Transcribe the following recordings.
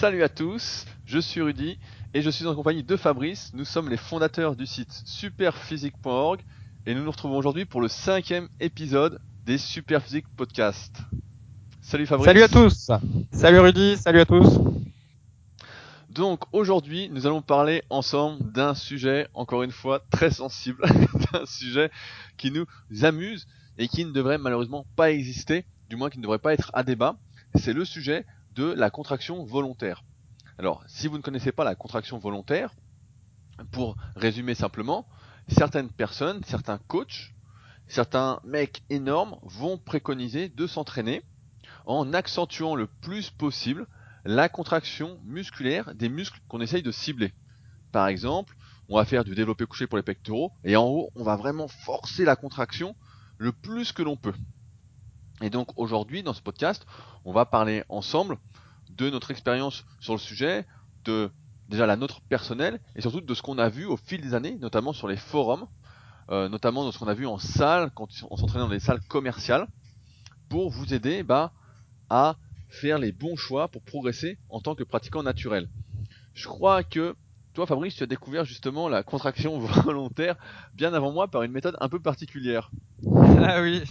Salut à tous, je suis Rudy et je suis en compagnie de Fabrice. Nous sommes les fondateurs du site superphysique.org et nous nous retrouvons aujourd'hui pour le cinquième épisode des Superphysique Podcast. Salut Fabrice. Salut à tous. Salut Rudy, salut à tous. Donc aujourd'hui, nous allons parler ensemble d'un sujet, encore une fois, très sensible, d'un sujet qui nous amuse et qui ne devrait malheureusement pas exister, du moins qui ne devrait pas être à débat. C'est le sujet de la contraction volontaire. Alors, si vous ne connaissez pas la contraction volontaire, pour résumer simplement, certaines personnes, certains coachs, certains mecs énormes vont préconiser de s'entraîner en accentuant le plus possible la contraction musculaire des muscles qu'on essaye de cibler. Par exemple, on va faire du développé couché pour les pectoraux et en haut, on va vraiment forcer la contraction le plus que l'on peut. Et donc aujourd'hui, dans ce podcast, on va parler ensemble de notre expérience sur le sujet, de déjà la nôtre personnelle et surtout de ce qu'on a vu au fil des années, notamment sur les forums, euh, notamment de ce qu'on a vu en salle, quand on s'entraînait dans les salles commerciales, pour vous aider bah, à faire les bons choix pour progresser en tant que pratiquant naturel. Je crois que toi, Fabrice, tu as découvert justement la contraction volontaire bien avant moi par une méthode un peu particulière. Ah oui,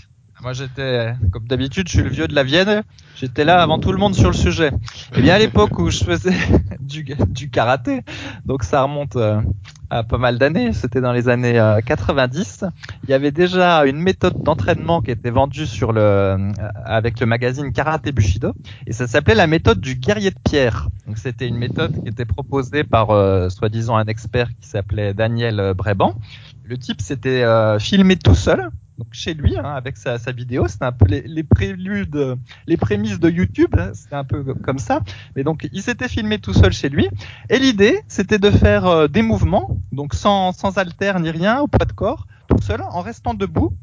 moi j'étais, comme d'habitude, je suis le vieux de la Vienne. J'étais là avant tout le monde sur le sujet. Et bien à l'époque où je faisais du, du karaté, donc ça remonte euh, à pas mal d'années, c'était dans les années 90, euh, il y avait déjà une méthode d'entraînement qui était vendue sur le, euh, avec le magazine Karaté Bushido, et ça s'appelait la méthode du guerrier de pierre. Donc c'était une méthode qui était proposée par soi-disant un expert qui s'appelait Daniel Bréban. Le type s'était filmé tout seul, donc chez lui hein, avec sa, vidéo. C'est un peu les, préludes, les prémices de YouTube. Hein, c'est un peu comme ça. Mais donc il s'était filmé tout seul chez lui. Et l'idée, c'était de faire euh, des mouvements, donc sans sans halter ni rien, au poids de corps, tout seul, en restant debout.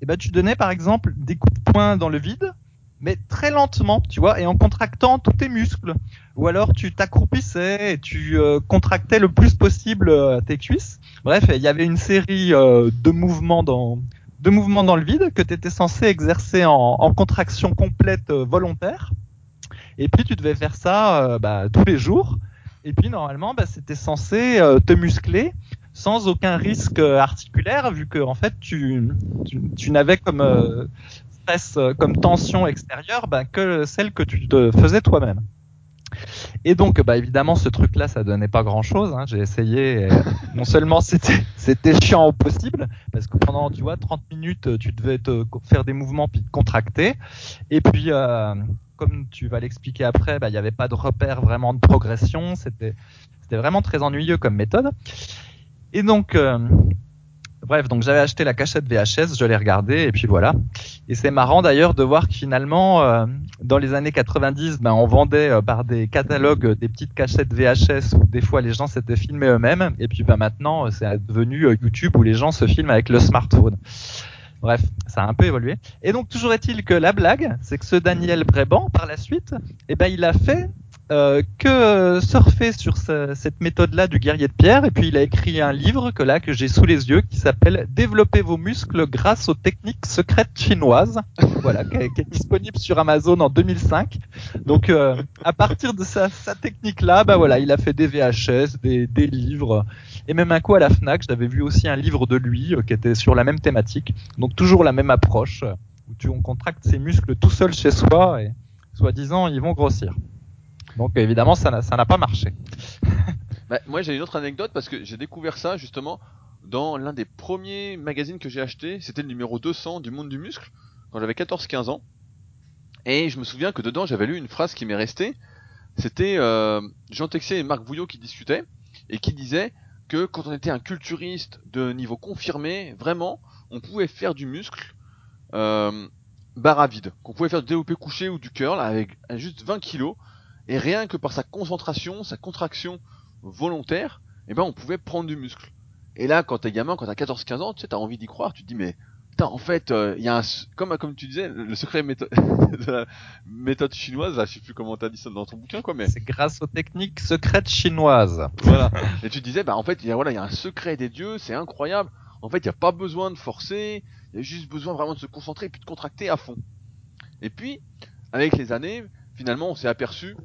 Et ben tu donnais par exemple des coups de poing dans le vide mais très lentement, tu vois, et en contractant tous tes muscles. Ou alors tu t'accroupissais et tu euh, contractais le plus possible euh, tes cuisses. Bref, il y avait une série de mouvements dans de mouvements dans le vide que tu étais censé exercer en, contraction complète euh, volontaire. Et puis tu devais faire ça euh, bah, tous les jours. Et puis normalement, bah, c'était censé euh, te muscler sans aucun risque articulaire, vu que en fait tu, tu, tu n'avais comme stress, comme tension extérieure bah, que celle que tu te faisais toi-même. Et donc, bah évidemment, ce truc-là, ça donnait pas grand-chose. Hein. J'ai essayé. non seulement c'était c'était chiant au possible, parce que pendant, tu vois, 30 minutes, tu devais te faire des mouvements puis te contracter. Et puis, euh, comme tu vas l'expliquer après, bah il y avait pas de repère vraiment de progression. C'était c'était vraiment très ennuyeux comme méthode. Et donc, euh, Bref, donc j'avais acheté la cachette VHS, je l'ai regardée et puis voilà. Et c'est marrant d'ailleurs de voir que finalement, euh, dans les années 90, ben, on vendait euh, par des catalogues euh, des petites cachettes VHS où des fois les gens s'étaient filmés eux-mêmes. Et puis ben, maintenant, c'est devenu YouTube où les gens se filment avec le smartphone. Bref, ça a un peu évolué. Et donc toujours est-il que la blague, c'est que ce Daniel Bréban, par la suite, eh ben il a fait euh, que surfer sur ce, cette méthode-là du guerrier de pierre et puis il a écrit un livre que là que j'ai sous les yeux qui s'appelle Développer vos muscles grâce aux techniques secrètes chinoises. voilà, qui est, qui est, disponible sur Amazon en 2005. Donc euh, à partir de sa, sa technique-là, bah voilà, il a fait des VHS, des, des livres et même un coup à la Fnac, j'avais vu aussi un livre de lui euh, qui était sur la même thématique. Donc toujours la même approche euh, où tu on contracte ses muscles tout seul chez soi et soi-disant ils vont grossir. Donc évidemment, ça n'a pas marché. bah, moi, j'ai une autre anecdote parce que j'ai découvert ça justement dans l'un des premiers magazines que j'ai acheté. C'était le numéro 200 du Monde du Muscle quand j'avais 14-15 ans. Et je me souviens que dedans, j'avais lu une phrase qui m'est restée. C'était euh, Jean Texier et Marc Bouillot qui discutaient et qui disaient que quand on était un culturiste de niveau confirmé, vraiment, on pouvait faire du muscle euh, barre à vide. Qu'on pouvait faire du développé couché ou du curl avec juste 20 kilos et rien que par sa concentration, sa contraction volontaire, eh ben on pouvait prendre du muscle. Et là, quand t'es gamin, quand t'as 14-15 ans, tu sais, t'as envie d'y croire, tu te dis mais putain, en fait, il euh, y a un comme comme tu disais, le secret méthode, de la méthode chinoise, là, je sais plus comment t'as dit ça dans ton bouquin, quoi, mais c'est grâce aux techniques secrètes chinoises. Voilà. Et tu disais, bah en fait, il y a voilà, il y a un secret des dieux, c'est incroyable. En fait, il y a pas besoin de forcer, il y a juste besoin vraiment de se concentrer et puis de contracter à fond. Et puis, avec les années, finalement, on s'est aperçu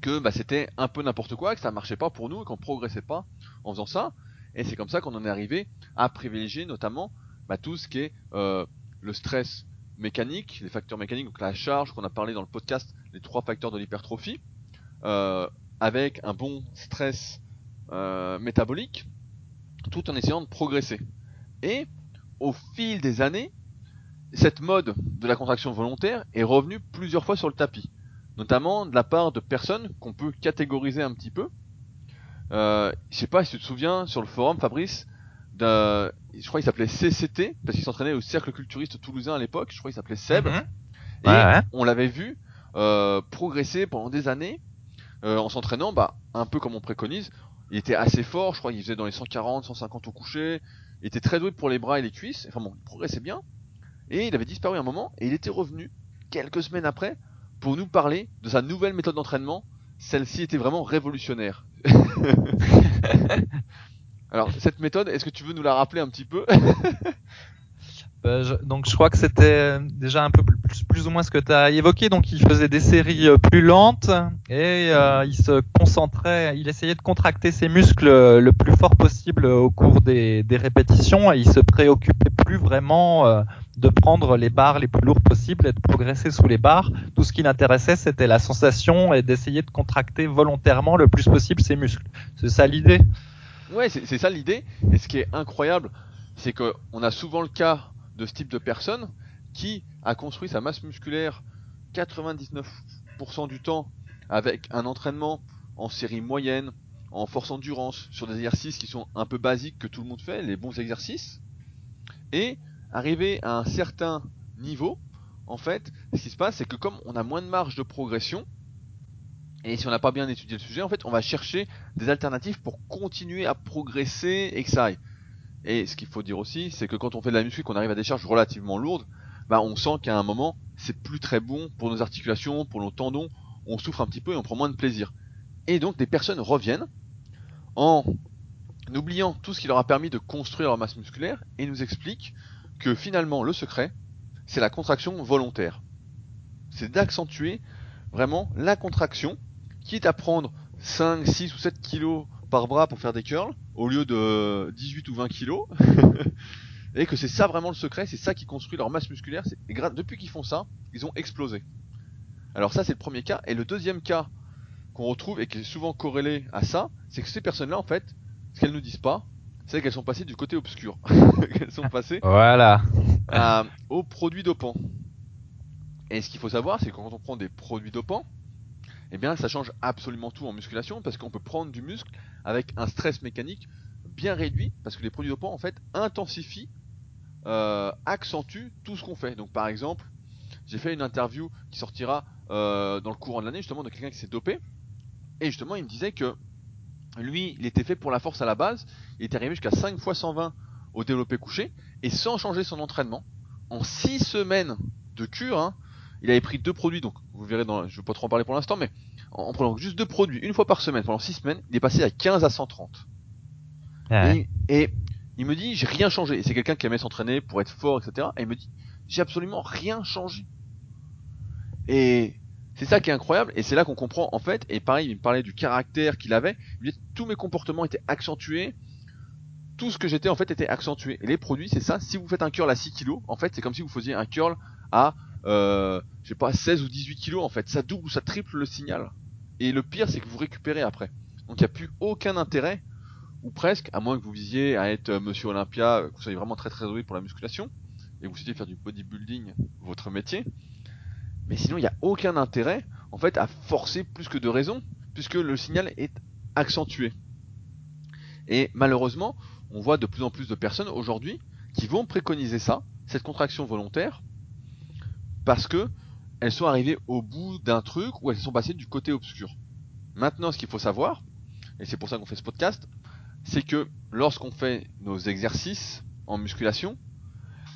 que bah, c'était un peu n'importe quoi, que ça marchait pas pour nous et qu'on progressait pas en faisant ça. Et c'est comme ça qu'on en est arrivé à privilégier notamment bah, tout ce qui est euh, le stress mécanique, les facteurs mécaniques, donc la charge qu'on a parlé dans le podcast, les trois facteurs de l'hypertrophie, euh, avec un bon stress euh, métabolique, tout en essayant de progresser. Et au fil des années, cette mode de la contraction volontaire est revenue plusieurs fois sur le tapis, notamment de la part de personnes qu'on peut catégoriser un petit peu. Euh, je sais pas si tu te souviens sur le forum, Fabrice, je crois qu'il s'appelait CCT parce qu'il s'entraînait au cercle culturiste toulousain à l'époque. Je crois qu'il s'appelait Seb. Mhm. Et Ouais, ouais. on l'avait vu euh, progresser pendant des années euh, en s'entraînant, bah un peu comme on préconise. Il était assez fort, je crois qu'il faisait dans les 140, 150 au coucher. Il était très doué pour les bras et les cuisses. Enfin bon, il progressait bien. Et il avait disparu un moment et il était revenu quelques semaines après pour nous parler de sa nouvelle méthode d'entraînement. Celle-ci était vraiment révolutionnaire. Alors cette méthode, est-ce que tu veux nous la rappeler un petit peu? Euh, je- donc je crois que c'était déjà un peu plus, plus ou moins ce que tu as évoqué. Donc il faisait des séries euh, plus lentes et euh, il se concentrait, il essayait de contracter ses muscles euh, le plus fort possible au cours des, des répétitions et il se préoccupait plus vraiment euh, de prendre les barres les plus lourdes possibles et de progresser sous les barres. Tout ce qui l'intéressait c'était la sensation et d'essayer de contracter volontairement le plus possible ses muscles. C'est ça l'idée Ouais, c'est ça l'idée. Et ce qui est incroyable, c'est que on a souvent le cas de ce type de personne qui a construit sa masse musculaire 99% du temps avec un entraînement en série moyenne, en force endurance, sur des exercices qui sont un peu basiques que tout le monde fait, les bons exercices. Et arrivé à un certain niveau, en fait, ce qui se passe, c'est que comme on a moins de marge de progression, et si on n'a pas bien étudié le sujet, en fait, on va chercher des alternatives pour continuer à progresser et que ça aille. Et ce qu'il faut dire aussi, c'est que quand on fait de la muscu, qu'on arrive à des charges relativement lourdes, bah on sent qu'à un moment, c'est plus très bon pour nos articulations, pour nos tendons, on souffre un petit peu et on prend moins de plaisir. Et donc des personnes reviennent en oubliant tout ce qui leur a permis de construire leur masse musculaire et nous expliquent que finalement le secret, c'est la contraction volontaire. C'est d'accentuer vraiment la contraction, quitte à prendre 5, 6 ou 7 kilos par bras pour faire des curls, au lieu de 18 ou 20 kilos. et que c'est ça vraiment le secret, c'est ça qui construit leur masse musculaire. Et depuis qu'ils font ça, ils ont explosé. Alors ça c'est le premier cas. Et le deuxième cas qu'on retrouve et qui est souvent corrélé à ça, c'est que ces personnes-là en fait, ce qu'elles nous disent pas, c'est qu'elles sont passées du côté obscur. qu'elles sont passées Voilà. à- aux produits dopants. Et ce qu'il faut savoir, c'est que quand on prend des produits dopants, eh bien, ça change absolument tout en musculation parce qu'on peut prendre du muscle avec un stress mécanique bien réduit parce que les produits dopants en fait intensifient, euh, accentuent tout ce qu'on fait. Donc, par exemple, j'ai fait une interview qui sortira euh, dans le courant de l'année justement de quelqu'un qui s'est dopé et justement il me disait que lui, il était fait pour la force à la base, il était arrivé jusqu'à 5 fois 120 au développé couché et sans changer son entraînement, en 6 semaines de cure, hein, il avait pris deux produits, donc vous verrez dans, je vais pas trop en parler pour l'instant, mais en, en prenant juste deux produits une fois par semaine pendant 6 semaines, il est passé à 15 à 130. Ouais. Et, et il me dit, j'ai rien changé. Et c'est quelqu'un qui aimait s'entraîner pour être fort, etc. Et il me dit, j'ai absolument rien changé. Et c'est ça qui est incroyable. Et c'est là qu'on comprend, en fait, et pareil, il me parlait du caractère qu'il avait. Il me tous mes comportements étaient accentués. Tout ce que j'étais, en fait, était accentué. Et les produits, c'est ça. Si vous faites un curl à 6 kg, en fait, c'est comme si vous faisiez un curl à, euh, je sais pas, 16 ou 18 kg, en fait. Ça double ou ça triple le signal. Et le pire, c'est que vous récupérez après. Donc il n'y a plus aucun intérêt ou presque, à moins que vous visiez à être euh, Monsieur Olympia, euh, que vous soyez vraiment très très doué pour la musculation, et que vous souhaitiez faire du bodybuilding votre métier. Mais sinon, il n'y a aucun intérêt, en fait, à forcer plus que de raison, puisque le signal est accentué. Et malheureusement, on voit de plus en plus de personnes aujourd'hui qui vont préconiser ça, cette contraction volontaire, parce que elles sont arrivées au bout d'un truc où elles sont passées du côté obscur. Maintenant, ce qu'il faut savoir, et c'est pour ça qu'on fait ce podcast, c'est que lorsqu'on fait nos exercices en musculation,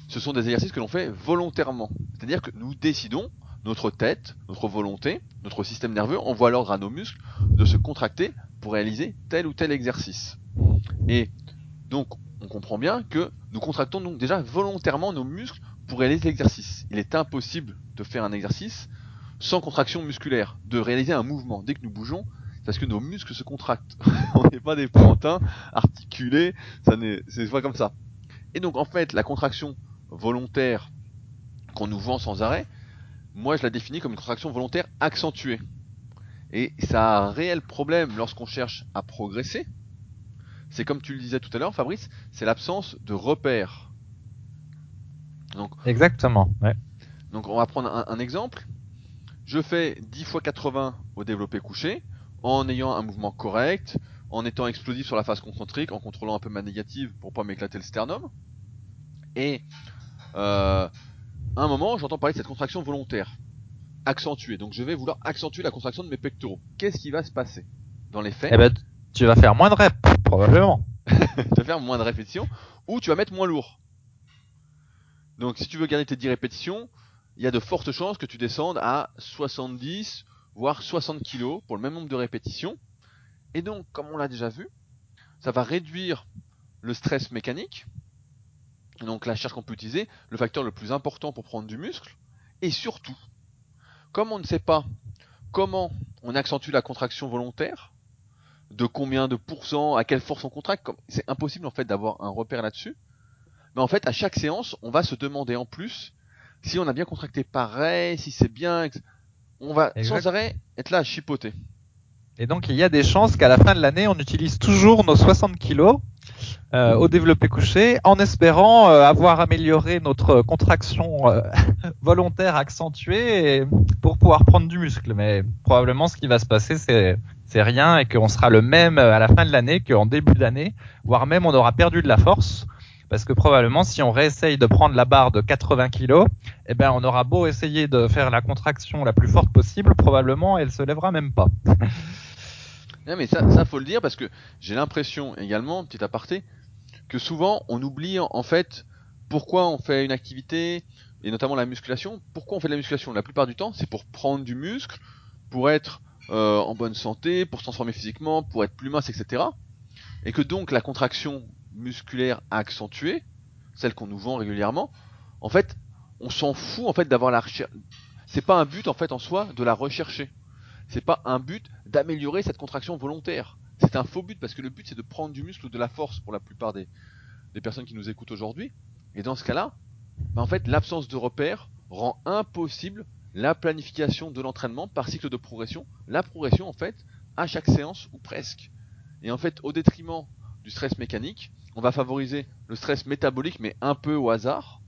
ce sont des exercices que l'on fait volontairement. C'est-à-dire que nous décidons, notre tête, notre volonté, notre système nerveux envoie l'ordre à nos muscles de se contracter pour réaliser tel ou tel exercice. Et donc, on comprend bien que nous contractons donc déjà volontairement nos muscles pour réaliser l'exercice. Il est impossible de faire un exercice sans contraction musculaire, de réaliser un mouvement. Dès que nous bougeons, parce que nos muscles se contractent. on n'est pas des pantins articulés, ça n'est, c'est pas comme ça. Et donc en fait, la contraction volontaire qu'on nous vend sans arrêt, moi je la définis comme une contraction volontaire accentuée. Et ça a un réel problème lorsqu'on cherche à progresser. C'est comme tu le disais tout à l'heure, Fabrice, c'est l'absence de repères. Donc, Exactement. Ouais. Donc on va prendre un, un, exemple. Je fais 10 fois 80 au développé couché en ayant un mouvement correct, en étant explosif sur la phase concentrique, en contrôlant un peu ma négative pour pas m'éclater le sternum. Et euh, à un moment, j'entends parler de cette contraction volontaire accentuée. Donc je vais vouloir accentuer la contraction de mes pectoraux. Qu'est-ce qui va se passer dans les faits? Eh ben, tu vas faire moins de reps, probablement. tu vas faire moins de répétitions ou tu vas mettre moins lourd. Donc si tu veux garder tes 10 répétitions, il y a de fortes chances que tu descendes à 70 voire 60 kg pour le même nombre de répétitions. Et donc, comme on l'a déjà vu, ça va réduire le stress mécanique. Donc la charge qu'on peut utiliser, le facteur le plus important pour prendre du muscle. Et surtout, comme on ne sait pas comment on accentue la contraction volontaire, de combien de pourcents, à quelle force on contracte, c'est impossible en fait d'avoir un repère là-dessus. Mais en fait, à chaque séance, on va se demander en plus si on a bien contracté pareil, si c'est bien, on va sans arrêt être là à chipoter. Et donc il y a des chances qu'à la fin de l'année, on utilise toujours nos 60 kilos euh, au développé couché, en espérant euh, avoir amélioré notre contraction euh, volontaire accentuée pour pouvoir prendre du muscle. Mais probablement, ce qui va se passer, c'est c'est rien et qu'on sera le même à la fin de l'année qu'en début d'année, voire même on aura perdu de la force parce que probablement si on réessaye de prendre la barre de 80 kg, eh ben on aura beau essayer de faire la contraction la plus forte possible, probablement elle se lèvera même pas. non mais ça, ça faut le dire parce que j'ai l'impression également, petit aparté, que souvent on oublie en fait pourquoi on fait une activité et notamment la musculation. Pourquoi on fait de la musculation? La plupart du temps, c'est pour prendre du muscle, pour être euh, en bonne santé, pour se transformer physiquement, pour être plus mince, etc. Et que donc la contraction musculaire accentuée, celle qu'on nous vend régulièrement, en fait, on s'en fout en fait d'avoir la recherche. C'est pas un but en fait en soi de la rechercher. C'est pas un but d'améliorer cette contraction volontaire. C'est un faux but parce que le but c'est de prendre du muscle ou de la force pour la plupart des, personnes qui nous écoutent aujourd'hui. Et dans ce cas-là, bah, en fait, l'absence de repères rend impossible la planification de l'entraînement par cycle de progression. La progression en fait à chaque séance ou presque. Et en fait, au détriment du stress mécanique, on va favoriser le stress métabolique, mais un peu au hasard,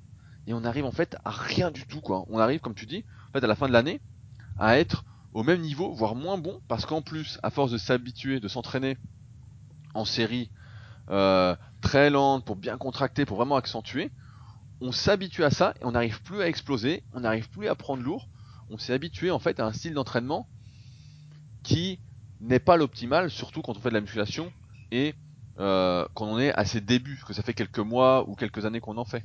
et on arrive en fait à rien du tout, quoi. On arrive, comme tu dis, en fait, à la fin de l'année, à être au même niveau, voire moins bon, parce qu'en plus, à force de s'habituer, de s'entraîner en série euh, très lente, pour bien contracter, pour vraiment accentuer, on s'habitue à ça et on n'arrive plus à exploser, on n'arrive plus à prendre lourd. On s'est habitué en fait à un style d'entraînement qui n'est pas l'optimal, surtout quand on fait de la musculation et euh, quand on est à ses débuts, que ça fait quelques mois ou quelques années qu'on en fait.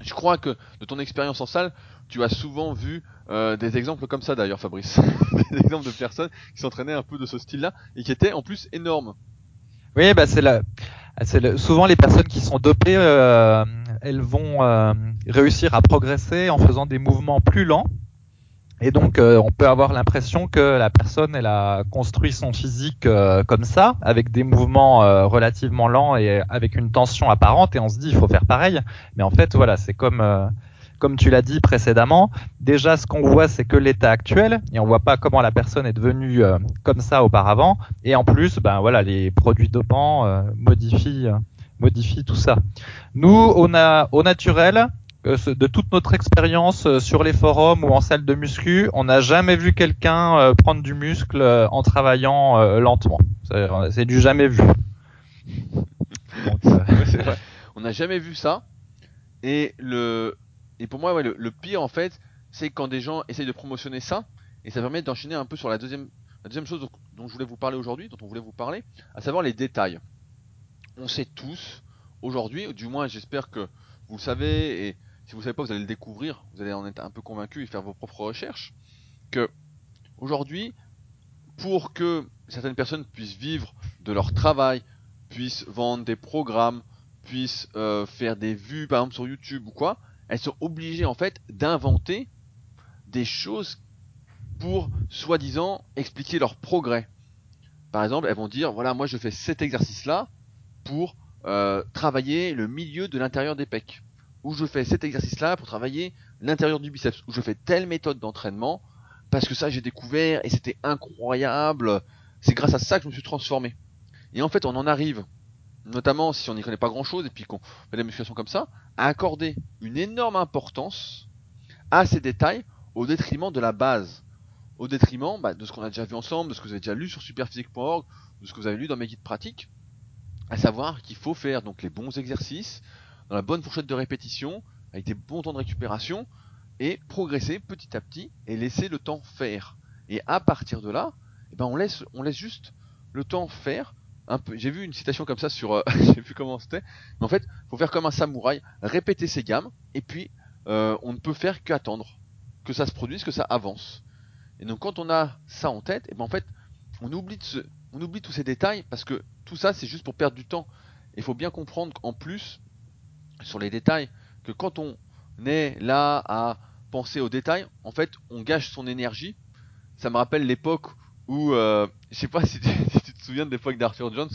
Je crois que de ton expérience en salle, tu as souvent vu euh, des exemples comme ça d'ailleurs, Fabrice. des exemples de personnes qui s'entraînaient un peu de ce style-là et qui étaient en plus énormes. Oui, bah c'est là. C'est souvent les personnes qui sont dopées, euh, elles vont euh, réussir à progresser en faisant des mouvements plus lents et donc, euh, on peut avoir l'impression que la personne, elle a construit son physique euh, comme ça, avec des mouvements euh, relativement lents et avec une tension apparente, et on se dit, il faut faire pareil. Mais en fait, voilà, c'est comme, comme tu l'as dit précédemment. Déjà, ce qu'on voit, c'est que l'état actuel, et on voit pas comment la personne est devenue comme ça auparavant. Et en plus, ben voilà, les produits dopants modifient, modifient tout ça. Nous, on a au naturel, de toute notre expérience euh, sur les forums ou en salle de muscu, on n'a jamais vu quelqu'un euh, prendre du muscle euh, en travaillant lentement. C'est du jamais vu. On n'a jamais vu ça. Et le et pour moi, le, pire en fait, c'est quand des gens essayent de promotionner ça, et ça permet d'enchaîner un peu sur la deuxième chose dont je voulais vous parler aujourd'hui, dont on voulait vous parler, à savoir les détails. On sait tous aujourd'hui, du moins j'espère que vous le savez et si vous ne savez pas, vous allez le découvrir, vous allez en être un peu convaincu et faire vos propres recherches, que aujourd'hui, pour que certaines personnes puissent vivre de leur travail, puissent vendre des programmes, puissent euh, faire des vues par exemple sur YouTube ou quoi, elles sont obligées en fait d'inventer des choses pour soi-disant expliquer leur progrès. Par exemple, elles vont dire voilà, moi je fais cet exercice-là pour euh, travailler le milieu de l'intérieur des pecs, ou je fais cet exercice-là pour travailler l'intérieur du biceps, ou je fais telle méthode d'entraînement parce que ça j'ai découvert et c'était incroyable. C'est grâce à ça que je me suis transformé. Et en fait, on en arrive, notamment si on n'y connaît pas grand-chose et puis qu'on fait la musculation comme ça, à accorder une énorme importance à ces détails au détriment de la base au détriment bah, de ce qu'on a déjà vu ensemble, de ce que vous avez déjà lu sur superphysique.org, de ce que vous avez lu dans mes guides pratiques, à savoir qu'il faut faire donc les bons exercices, dans la bonne fourchette de répétition, avec des bons temps de récupération, et progresser petit à petit et laisser le temps faire. Et à partir de là, eh ben on laisse juste le temps faire. J'ai vu une citation comme ça sur, euh, sais plus comment c'était, mais en fait, faut faire comme un samouraï, répéter ses gammes, et puis euh, on ne peut faire qu'attendre que ça se produise, que ça avance. Et donc quand on a ça en tête, et ben en fait, on oublie, de tous ces détails parce que tout ça c'est juste pour perdre du temps. Il faut bien comprendre qu'en plus, sur les détails, que quand on est là à penser aux détails, en fait, on gâche son énergie. Ça me rappelle l'époque où, euh, je sais pas si tu, souviens de l'époque d'Arthur Jones,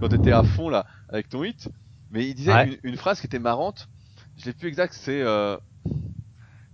quand tu étais à fond là avec ton hit, mais il disait Ouais. une, une phrase qui était marrante. Je l'ai plus exact, c'est euh,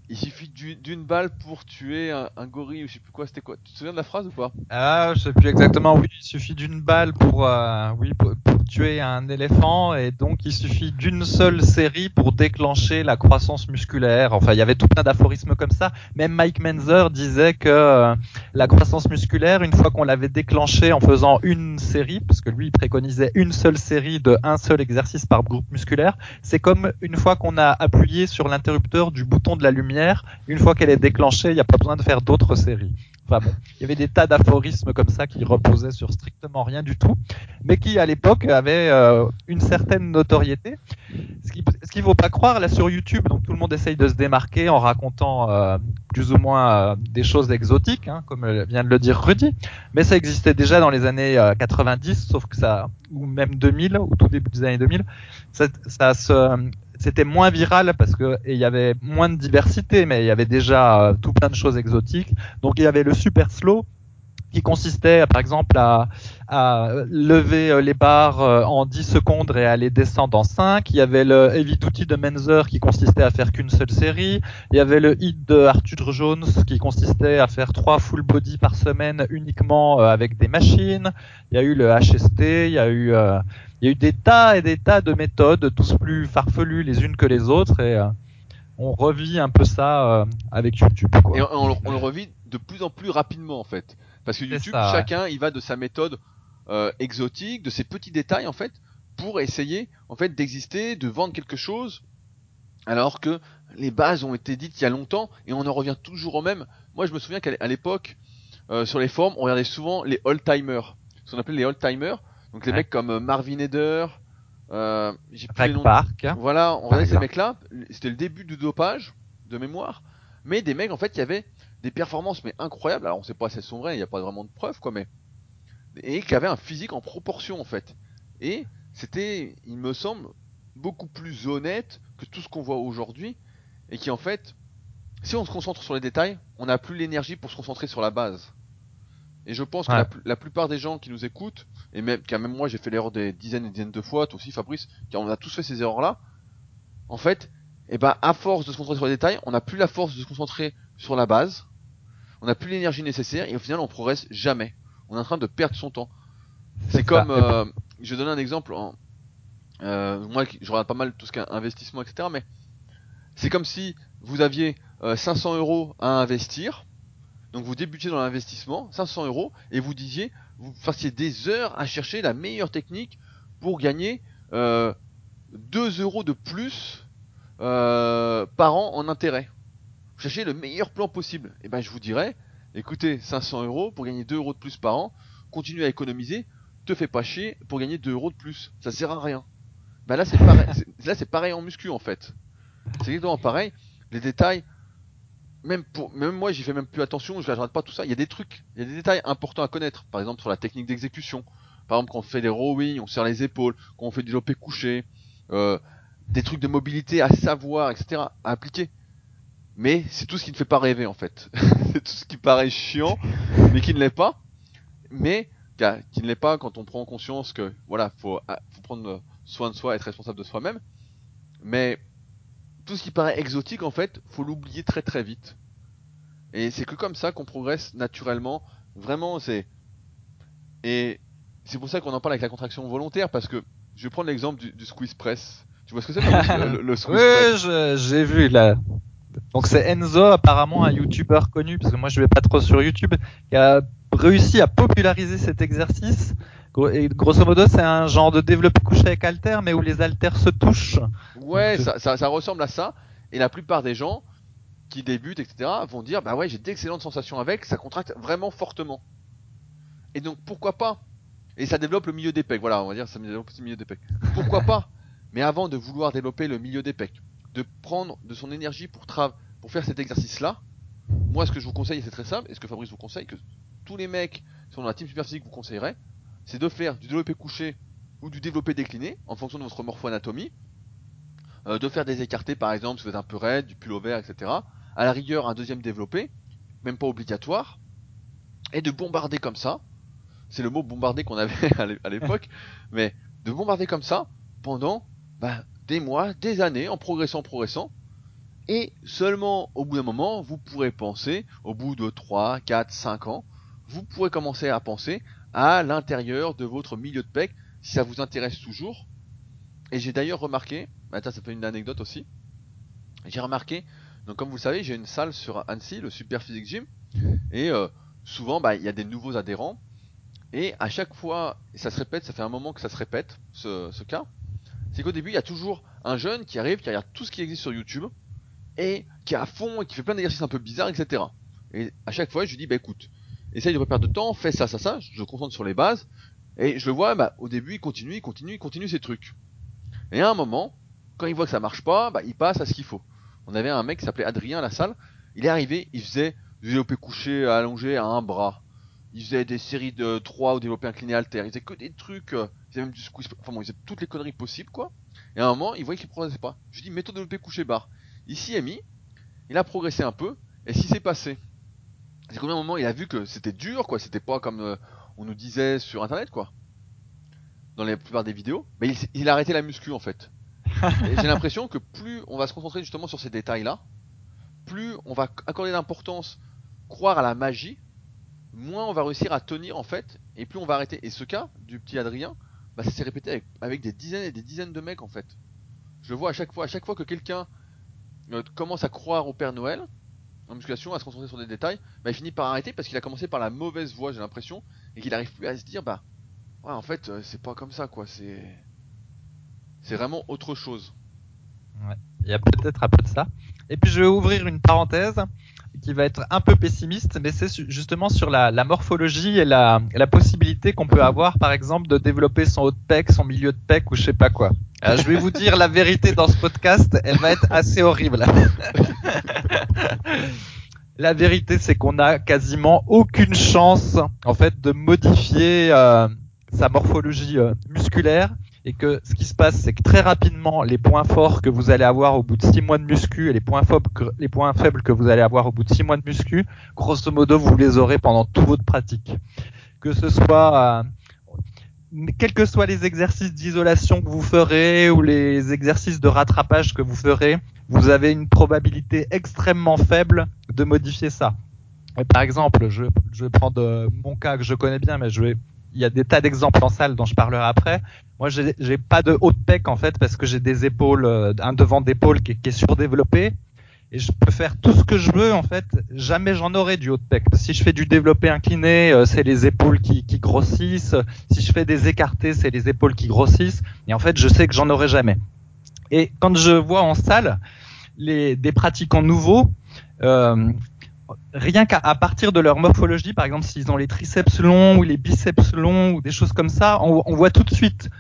il suffit du- d'une balle pour tuer un, gorille ou je sais plus quoi. C'était quoi? Tu te souviens de la phrase ou pas? Ah, je sais plus exactement. Oui, il suffit d'une balle pour, euh, oui, pour, pour tuer un éléphant, et donc il suffit d'une seule série pour déclencher la croissance musculaire. Enfin, il y avait tout plein d'aphorismes comme ça. Même Mike Menzer disait que euh, la croissance musculaire, une fois qu'on l'avait déclenchée en faisant une série, parce que lui il préconisait une seule série de un seul exercice par groupe musculaire, c'est comme une fois qu'on a appuyé sur l'interrupteur du bouton de la lumière, une fois qu'elle est déclenchée, il n'y a pas besoin de faire d'autres séries. Enfin bon, il y avait des tas d'aphorismes comme ça qui reposaient sur strictement rien du tout, mais qui à l'époque avaient euh, une certaine notoriété. Ce qui ce qu'il faut pas croire là sur YouTube, donc tout le monde essaye de se démarquer en racontant euh, plus ou moins euh, des choses exotiques, hein, comme vient de le dire Rudy, mais ça existait déjà dans les années euh, 90, sauf que ça ou même 2000 ou tout début des années 2000, ça, ça se c'était moins viral parce que il y avait moins de diversité, mais il y avait déjà euh, tout plein de choses exotiques. Donc il y avait le super slow qui consistait par exemple à, à lever euh, les barres euh, en 10 secondes et à les descendre en 5. Il y avait le Heavy Duty de Menzer qui consistait à faire qu'une seule série. Il y avait le Hit de Arthur Jones qui consistait à faire trois full body par semaine uniquement avec des machines. Il y a eu le HST, il y a eu euh, il y a eu des tas et des tas de méthodes, tous plus farfelues les unes que les autres, et euh, on revit un peu ça euh, avec YouTube. Quoi. Et on, on le- on le revit de plus en plus rapidement en fait. Parce que YouTube, ça, ouais. chacun il va de sa méthode euh, exotique, de ses petits détails en fait, pour essayer en fait d'exister, de vendre quelque chose, alors que les bases ont été dites il y a longtemps et on en revient toujours au même. Moi je me souviens qu'à l'époque, sur les forums, on regardait souvent les old-timers, ce qu'on appelait les old-timers, donc les Ouais. mecs comme euh, Marvin Eder, euh, j'ai plus les noms Park, hein. voilà, on regardait ces mecs-là, c'était le début du dopage, de mémoire, mais des mecs en fait qui avaient des performances mais incroyables, alors on sait pas si elles sont vraies, il n'y a pas vraiment de preuves quoi, mais et qui avaient un physique en proportion en fait. Et c'était, il me semble, beaucoup plus honnête que tout ce qu'on voit aujourd'hui, et qui en fait, si on se concentre sur les détails, on n'a plus l'énergie pour se concentrer sur la base. Et je pense que la plupart des gens qui nous écoutent, et même, car même moi j'ai fait l'erreur des dizaines et dizaines de fois, toi aussi Fabrice, car on a tous fait ces erreurs-là, en fait, et ben à force de se concentrer sur les détails, on n'a plus la force de se concentrer sur la base, on n'a plus l'énergie nécessaire, et au final on progresse jamais. On est en train de perdre son temps. C'est comme, euh, je vais donner un exemple. En, euh, moi, je regarde pas mal tout ce qui est investissement, etc. Mais c'est comme si vous aviez euh, 500 euros à investir. Donc vous débutiez dans l'investissement, 500 euros, et vous disiez, vous fassiez des heures à chercher la meilleure technique pour gagner euh, 2 euros de plus euh, par an en intérêt. Cherchez le meilleur plan possible. Et ben je vous dirais, écoutez, 500 euros pour gagner 2 euros de plus par an, continue à économiser, te fais pas chier pour gagner 2 euros de plus. Ça sert à rien. Ben là c'est pareil, là c'est pareil en muscu en fait. C'est exactement pareil. Les détails, même pour, même moi j'y fais même plus attention, je regarde pas tout ça. Il y a des trucs, il y a des détails importants à connaître. Par exemple sur la technique d'exécution. Par exemple quand on fait des rowing, on serre les épaules, quand on fait du développé couché, euh, des trucs de mobilité à savoir, etc. à appliquer. mais c'est tout ce qui ne fait pas rêver en fait. c'est tout ce qui paraît chiant, mais qui ne l'est pas. Mais qui ne l'est pas quand on prend conscience que voilà, faut, ah, faut prendre soin de soi, être responsable de soi-même. Mais tout ce qui paraît exotique en fait, faut l'oublier très très vite. Et c'est que comme ça qu'on progresse naturellement. Vraiment, c'est et c'est pour ça qu'on en parle avec la contraction volontaire parce que je vais prendre l'exemple du, du squeeze press. Tu vois ce que c'est le, le, squeeze press? Oui, j'ai vu là. Donc c'est Enzo, apparemment un YouTuber connu, parce que moi je vais pas trop sur YouTube, qui a réussi à populariser cet exercice. Et grosso modo, c'est un genre de développé couché avec halter, mais où les haltères se touchent. Ouais, ça, ça, ça, ressemble à ça. Et la plupart des gens qui débutent, etc., vont dire, bah ouais, j'ai d'excellentes sensations avec, ça contracte vraiment fortement. Et donc pourquoi pas? Et ça développe le milieu des pecs. Voilà, on va dire, ça développe le milieu des pecs. Pourquoi pas? Mais avant de vouloir développer le milieu des pecs, de prendre de son énergie pour, pour faire cet exercice-là, moi ce que je vous conseille, c'est très simple, et ce que Fabrice vous conseille, que tous les mecs qui sont dans la team super physique vous conseilleraient, c'est de faire du développé couché ou du développé décliné en fonction de votre morpho-anatomie, euh, de faire des écartés par exemple si vous êtes un peu raide, du pull vert, etc. À la rigueur un deuxième développé, même pas obligatoire, et de bombarder comme ça. C'est le mot bombarder qu'on avait à l'époque, mais de bombarder comme ça pendant bah, des mois, des années, en progressant, progressant. Et seulement au bout d'un moment, vous pourrez penser, au bout de 3, 4, 5 ans, vous pourrez commencer à penser à l'intérieur de votre milieu de pec, si ça vous intéresse toujours. Et j'ai d'ailleurs remarqué, bah, ça fait une anecdote aussi, j'ai remarqué, donc comme vous le savez, j'ai une salle sur Annecy, le Super Physique Gym, et euh, souvent bah, il y a des nouveaux adhérents, et à chaque fois, ça se répète, ça fait un moment que ça se répète, ce, ce cas, c'est qu'au début, il y a toujours un jeune qui arrive, qui regarde tout ce qui existe sur YouTube, et qui est à fond, et qui fait plein d'exercices un peu bizarres, etc. Et à chaque fois, je lui dis, bah écoute, essaye de repère de temps, fais ça, ça, ça, je concentre sur les bases, et je le vois, bah, au début, il continue, il continue, il continue ses trucs. Et à un moment, quand il voit que ça marche pas, bah, il passe à ce qu'il faut. On avait un mec qui s'appelait Adrien à la salle, il est arrivé, il faisait du développé couché allongé à un bras. Il faisait des séries de 3 ou développé incliné alter. Il faisait que des trucs, euh, il faisait même du squeeze, enfin bon, il faisait toutes les conneries possibles, quoi. Et à un moment, il voyait qu'il progressait pas. Je lui dis, méthode développé couché barre. Est mis, il a progressé un peu, et ce qui s'est passé, c'est qu'au un moment, il a vu que c'était dur, quoi. C'était pas comme euh, on nous disait sur internet, quoi. Dans la plupart des vidéos. Mais il, il a arrêté la muscu, en fait. Et j'ai l'impression que plus on va se concentrer justement sur ces détails-là, plus on va accorder d'importance, croire à la magie, moins on va réussir à tenir en fait, et plus on va arrêter. Et ce cas du petit Adrien, bah, ça s'est répété avec, avec, des dizaines et des dizaines de mecs en fait. Je vois à chaque fois, à chaque fois que quelqu'un euh, commence à croire au Père Noël, en musculation, à se concentrer sur des détails, bah, il finit par arrêter parce qu'il a commencé par la mauvaise voie, j'ai l'impression, et qu'il arrive plus à se dire, bah, ouais, en fait, euh, c'est pas comme ça, quoi, c'est, c'est vraiment autre chose. Il y a peut-être un peu de ça. Et puis je vais ouvrir une parenthèse qui va être un peu pessimiste, mais c'est justement sur la, la, morphologie et la, la possibilité qu'on peut avoir, par exemple, de développer son haut de pec, son milieu de pec ou je sais pas quoi. Alors, je vais vous dire la vérité dans ce podcast, elle va être assez horrible. la vérité, c'est qu'on a quasiment aucune chance, en fait, de modifier euh, sa morphologie euh, musculaire et que ce qui se passe, c'est que très rapidement, les points forts que vous allez avoir au bout de six mois de muscu et les points, faibles, les points faibles que vous allez avoir au bout de six mois de muscu, grosso modo, vous les aurez pendant toute votre pratique. Que ce soit, euh, quels que soient les exercices d'isolation que vous ferez ou les exercices de rattrapage que vous ferez, vous avez une probabilité extrêmement faible de modifier ça. Et par exemple, je, je vais prendre mon cas que je connais bien, mais il y a des tas d'exemples en salle dont je parlerai après. Moi, j'ai pas de haut de pec en fait parce que j'ai des épaules, euh, un devant d'épaule qui, est surdéveloppé et je peux faire tout ce que je veux en fait. Jamais j'en aurai du haut de pec. Si je fais du développé incliné, euh, c'est les épaules qui, grossissent. Si je fais des écartés, c'est les épaules qui grossissent. Et en fait, je sais que j'en aurai jamais. Et quand je vois en salle les, des pratiquants nouveaux, euh, rien qu'à partir de leur morphologie, par exemple s'ils ont les triceps longs ou les biceps longs ou des choses comme ça, on voit tout de suite.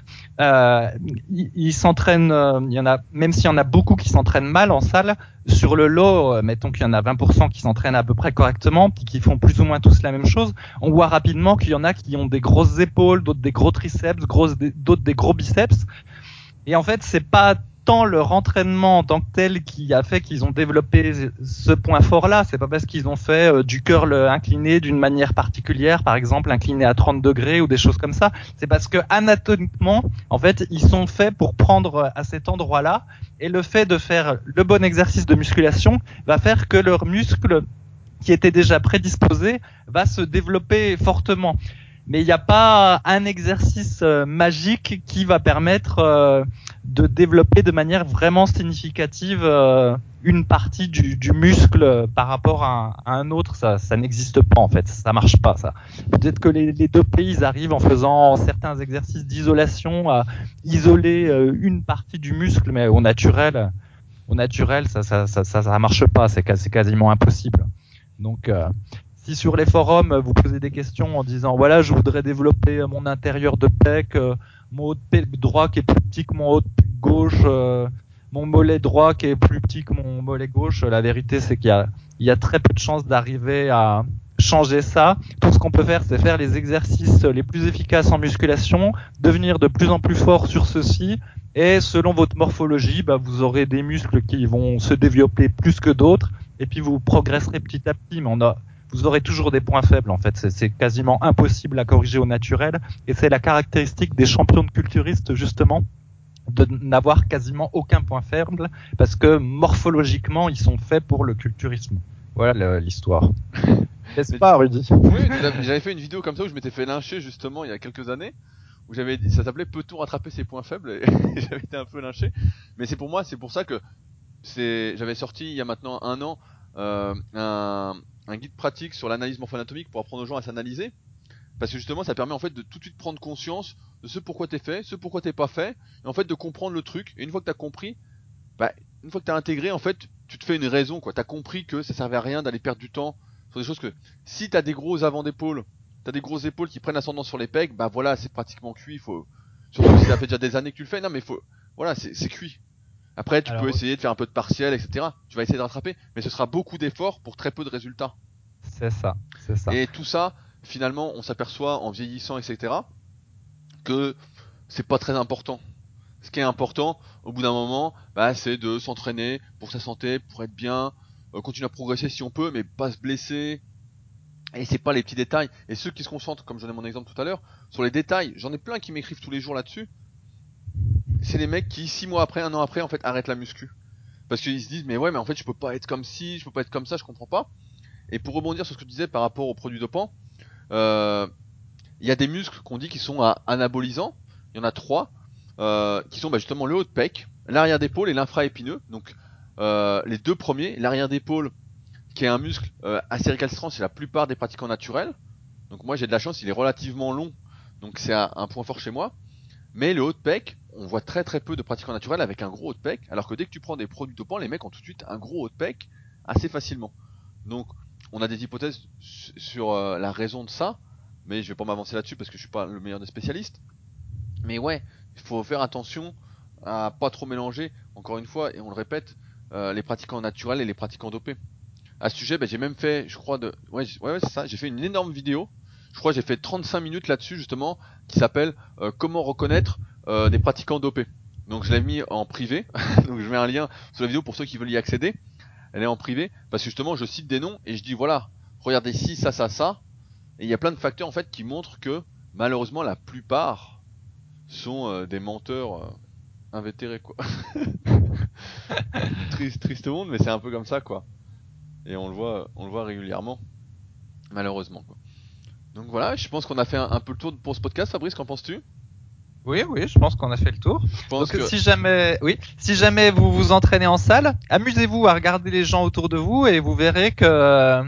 Euh, ils s'entraînent, euh, il y en a, même s'il y en a beaucoup qui s'entraînent mal en salle, sur le lot, euh, mettons qu'il y en a 20% qui s'entraînent à peu près correctement, qui, qui font plus ou moins tous la même chose, on voit rapidement qu'il y en a qui ont des grosses épaules, d'autres des gros triceps, d'autres des gros biceps. Et en fait, c'est pas tant leur entraînement en tant que tel qui a fait qu'ils ont développé ce point fort-là. C'est pas parce qu'ils ont fait euh, du curl incliné d'une manière particulière, par exemple incliné à 30 degrés ou des choses comme ça. C'est parce que anatomiquement, en fait, ils sont faits pour prendre à cet endroit-là. Et le fait de faire le bon exercice de musculation va faire que leurs muscles qui étaient déjà prédisposés va se développer fortement mais il n'y a pas un exercice euh, magique qui va permettre euh, de développer de manière vraiment significative euh, une partie du, du, muscle par rapport à, un autre. Ça, ça n'existe pas en fait, ça marche pas ça. Peut-être que les, les, deux pays arrivent en faisant certains exercices d'isolation à isoler une partie du muscle, mais au naturel, au naturel, ça, ça, ça, ça, marche pas. C'est quasiment impossible. Donc, si sur les forums vous posez des questions en disant voilà je voudrais développer mon intérieur de pec, euh, mon haut de pec droit qui est plus petit que mon haut de gauche, euh, mon mollet droit qui est plus petit que mon mollet gauche, la vérité c'est qu'il y a, très peu de chances d'arriver à changer ça. Tout ce qu'on peut faire c'est faire les exercices les plus efficaces en musculation, devenir de plus en plus fort sur ceci et selon votre morphologie, bah, vous aurez des muscles qui vont se développer plus que d'autres et puis vous progresserez petit à petit. Vous aurez toujours des points faibles en fait. C'est quasiment impossible à corriger au naturel et c'est la caractéristique des champions de culturistes justement de n'avoir quasiment aucun point faible parce que morphologiquement ils sont faits pour le culturisme. Voilà l'histoire. N'est-ce pas, Rudy? Oui, j'avais fait une vidéo comme ça où je m'étais fait lyncher justement il y a quelques années où j'avais ça s'appelait peut-on rattraper ses points faibles? Et j'avais été un peu lynché. Mais c'est pour moi, c'est pour ça que c'est j'avais sorti il y a maintenant un an euh, un, un guide pratique sur l'analyse morpho-anatomique pour apprendre aux gens à s'analyser. Parce que justement, ça permet en fait de tout de suite prendre conscience de ce pourquoi t'es fait, ce pourquoi t'es pas fait, et en fait de comprendre le truc. Et une fois que t'as compris, bah, une fois que t'as intégré, en fait, tu te fais une raison, quoi. T'as compris que ça servait à rien d'aller perdre du temps sur des choses que, si t'as des gros avant d'épaule, t'as des grosses épaules qui prennent ascendant sur les pecs, bah voilà, c'est pratiquement cuit. Faut, surtout si ça fait déjà des années que tu le fais, non mais c'est cuit. Après, tu peux essayer de faire un peu de partiel, etc. Tu vas essayer de rattraper, mais ce sera beaucoup d'efforts pour très peu de résultats. C'est ça, c'est ça. Et tout ça, finalement, on s'aperçoit en vieillissant, etc., que c'est pas très important. Ce qui est important, au bout d'un moment, bah, c'est de s'entraîner pour sa santé, pour être bien, euh, continuer à progresser si on peut, mais pas se blesser. Et c'est pas les petits détails. Et ceux qui se concentrent, comme j'en ai mon exemple tout à l'heure, sur les détails, j'en ai plein qui m'écrivent tous les jours là-dessus c'est les mecs qui six mois après, un an après, en fait, arrêtent la muscu. Parce qu'ils se disent, mais ouais, mais en fait, je peux pas être comme si, je peux pas être comme ça, je comprends pas. Et pour rebondir sur ce que tu disais par rapport aux produits dopants, euh, il y a des muscles qu'on dit qui sont anabolisants. Il y en a trois, euh, qui sont bah, justement le haut de pec, l'arrière d'épaule et l'infraépineux. Donc euh, les deux premiers, l'arrière d'épaule, qui est un muscle assez récalcitrant c'est la plupart des pratiquants naturels. Donc moi j'ai de la chance, il est relativement long, donc c'est un point fort chez moi. Mais le haut de pec, on voit très très peu de pratiquants naturels avec un gros haut de pec, alors que dès que tu prends des produits dopants, les mecs ont tout de suite un gros haut de pec assez facilement. Donc on a des hypothèses sur euh, la raison de ça, mais je vais pas m'avancer là-dessus parce que je suis pas le meilleur des spécialistes. Mais ouais, il faut faire attention à pas trop mélanger, encore une fois, et on le répète, euh, les pratiquants naturels et les pratiquants dopés. À ce sujet, ben, j'ai même fait, je crois, ouais, ouais, c'est ça, j'ai fait une énorme vidéo. Je crois j'ai fait 35 minutes là-dessus justement, qui s'appelle euh, Comment reconnaître euh, des pratiquants dopés. Donc je l'ai mis en privé, donc je mets un lien sur la vidéo pour ceux qui veulent y accéder. Elle est en privé parce que justement je cite des noms et je dis voilà, regardez ci, ça, ça, ça. Et il y a plein de facteurs en fait qui montrent que malheureusement la plupart sont euh, des menteurs euh, invétérés quoi. triste, triste monde, mais c'est un peu comme ça quoi. Et on le voit, on le voit régulièrement, malheureusement quoi. Donc voilà, je pense qu'on a fait un, un, peu le tour pour ce podcast. Fabrice, qu'en penses-tu? Oui, oui, je pense qu'on a fait le tour. Donc si jamais, oui, si jamais vous vous entraînez en salle, amusez-vous à regarder les gens autour de vous et vous verrez que euh,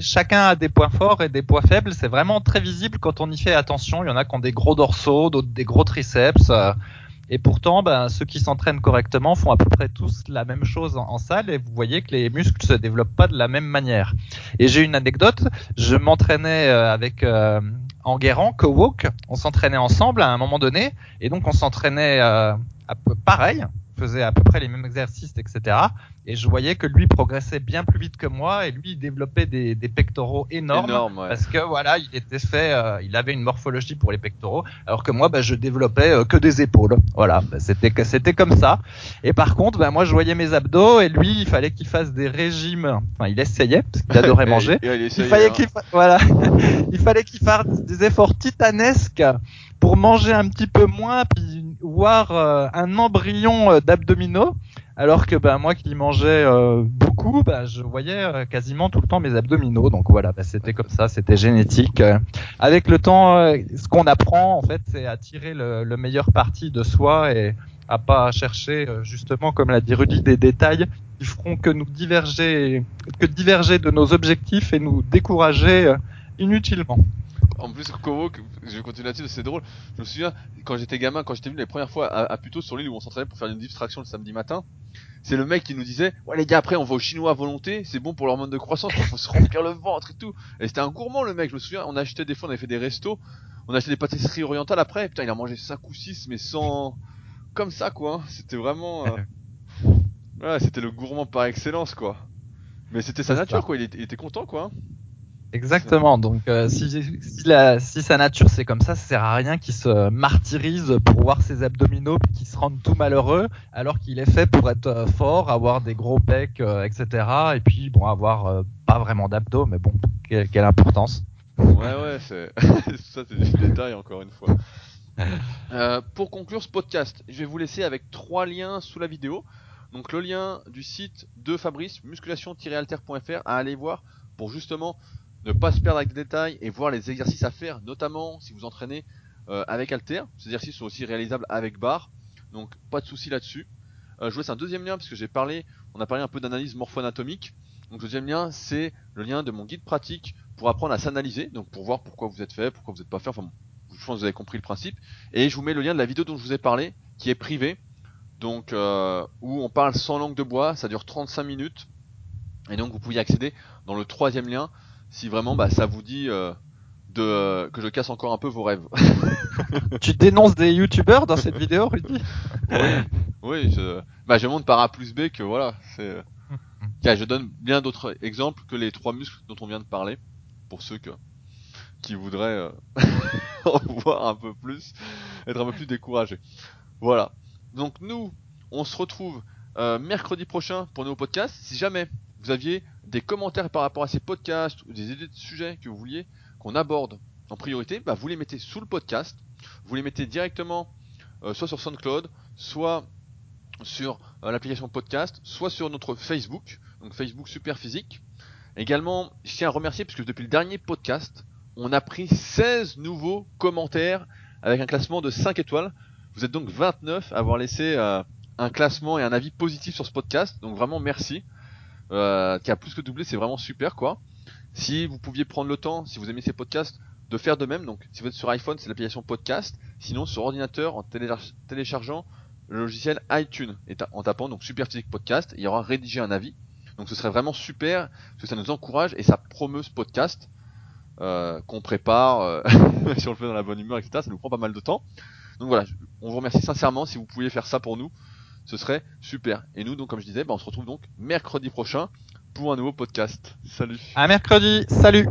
chacun a des points forts et des points faibles. C'est vraiment très visible quand on y fait attention. Il y en a qui ont des gros dorsaux, d'autres des gros triceps. Euh, et pourtant, ben, ceux qui s'entraînent correctement font à peu près tous la même chose en, salle et vous voyez que les muscles se développent pas de la même manière. Et j'ai une anecdote. Je m'entraînais euh, avec en Guérant, Co-Walk, on s'entraînait ensemble à un moment donné, et donc on s'entraînait euh, pareil, faisait à peu près les mêmes exercices, etc. Et je voyais que lui progressait bien plus vite que moi et lui il développait des, des pectoraux énormes Énorme, ouais. parce que voilà, il était fait, euh, il avait une morphologie pour les pectoraux, alors que moi, bah, je développais euh, que des épaules. Voilà, bah, c'était comme ça. Et par contre, bah, moi, je voyais mes abdos et lui, il fallait qu'il fasse des régimes. Enfin, il essayait parce qu'il adorait manger. et il Il essayait, fallait hein. qu'il fa- voilà, il fallait qu'il fasse des efforts titanesques pour manger un petit peu moins, puis voir euh, un embryon euh, d'abdominaux, alors que bah, moi qui mangeais euh, beaucoup, bah, je voyais quasiment tout le temps mes abdominaux. Donc voilà, bah, c'était comme ça, c'était génétique. Avec le temps, ce qu'on apprend en fait, c'est à tirer le, le meilleur parti de soi et à pas chercher justement, comme l'a dit Rudy, des détails qui feront que nous diverger, que diverger de nos objectifs et nous décourager inutilement. En plus, je vais continuer là-dessus, c'est drôle. Je me souviens, quand j'étais gamin, quand j'étais venu les premières fois à, à Puto sur l'île où on s'entraînait pour faire une distraction le samedi matin, c'est le mec qui nous disait, ouais les gars, après on va au chinois à volonté, c'est bon pour l'hormone de croissance, il faut se remplir le ventre et tout. Et c'était un gourmand le mec, je me souviens, on achetait des fois, on avait fait des restos, on achetait des pâtisseries orientales après, putain il a mangé 5 ou 6 mais sans... Comme ça quoi, hein. c'était vraiment... euh, Ouais, c'était le gourmand par excellence quoi. Mais c'était sa nature quoi, il était, il était content quoi. Exactement. Donc euh, si, sa nature c'est comme ça, ça sert à rien qu'il se martyrise pour voir ses abdominaux qu'il se rende tout malheureux, alors qu'il est fait pour être euh, fort, avoir des gros pecs, euh, etc. Et puis bon, avoir pas vraiment d'abdos, mais bon, quelle, quelle importance. Ouais, ouais, c'est ça, c'est du détail encore une fois. Pour conclure ce podcast, je vais vous laisser avec trois liens sous la vidéo. Donc le lien du site de Fabrice, musculation-alter.fr, à aller voir pour justement ne pas se perdre avec des détails et voir les exercices à faire, notamment si vous entraînez euh, avec halter. Ces exercices sont aussi réalisables avec barre, donc pas de souci là-dessus. Euh, je vous laisse un deuxième lien parce que j'ai parlé, on a parlé un peu d'analyse morpho-anatomique. Donc le deuxième lien, c'est le lien de mon guide pratique pour apprendre à s'analyser, donc pour voir pourquoi vous êtes fait, pourquoi vous n'êtes pas fait. Enfin je pense que vous avez compris le principe. Et je vous mets le lien de la vidéo dont je vous ai parlé, qui est privée, donc euh, où on parle sans langue de bois, ça dure 35 minutes, et donc vous pouvez accéder dans le troisième lien, si vraiment bah, ça vous dit euh, de euh, que je casse encore un peu vos rêves. tu dénonces des youtubeurs dans cette vidéo, Rudy? Oui, je, bah, je montre par A plus B que voilà, c'est. euh, Tiens, je donne bien d'autres exemples que les trois muscles dont on vient de parler, pour ceux que, qui voudraient euh, en voir un peu plus, être un peu plus découragés. Voilà. Donc nous, on se retrouve euh, mercredi prochain pour un nouveau podcast. Si jamais vous aviez des commentaires par rapport à ces podcasts ou des idées de sujets que vous vouliez qu'on aborde en priorité, bah, vous les mettez sous le podcast. Vous les mettez directement euh, soit sur SoundCloud, soit sur euh, l'application podcast, soit sur notre Facebook, donc Facebook Super Physique. Également, je tiens à remercier puisque depuis le dernier podcast, on a pris 16 nouveaux commentaires avec un classement de 5 étoiles. Vous êtes donc 29 à avoir laissé euh, un classement et un avis positif sur ce podcast, donc vraiment merci. Euh, qui a plus que doublé, c'est vraiment super quoi. Si vous pouviez prendre le temps, si vous aimez ces podcasts, de faire de même, donc si vous êtes sur iPhone, c'est l'application podcast, sinon sur ordinateur en téléchar- téléchargeant le logiciel iTunes et en tapant donc Super Physique Podcast, il y aura rédigé un avis. Donc ce serait vraiment super parce que ça nous encourage et ça promeut ce podcast euh, qu'on prépare, euh, si on le fait dans la bonne humeur, etc. Ça nous prend pas mal de temps. Donc voilà, on vous remercie sincèrement si vous pouviez faire ça pour nous, ce serait super. Et nous donc comme je disais, bah, on se retrouve donc mercredi prochain pour un nouveau podcast. Salut. À mercredi, salut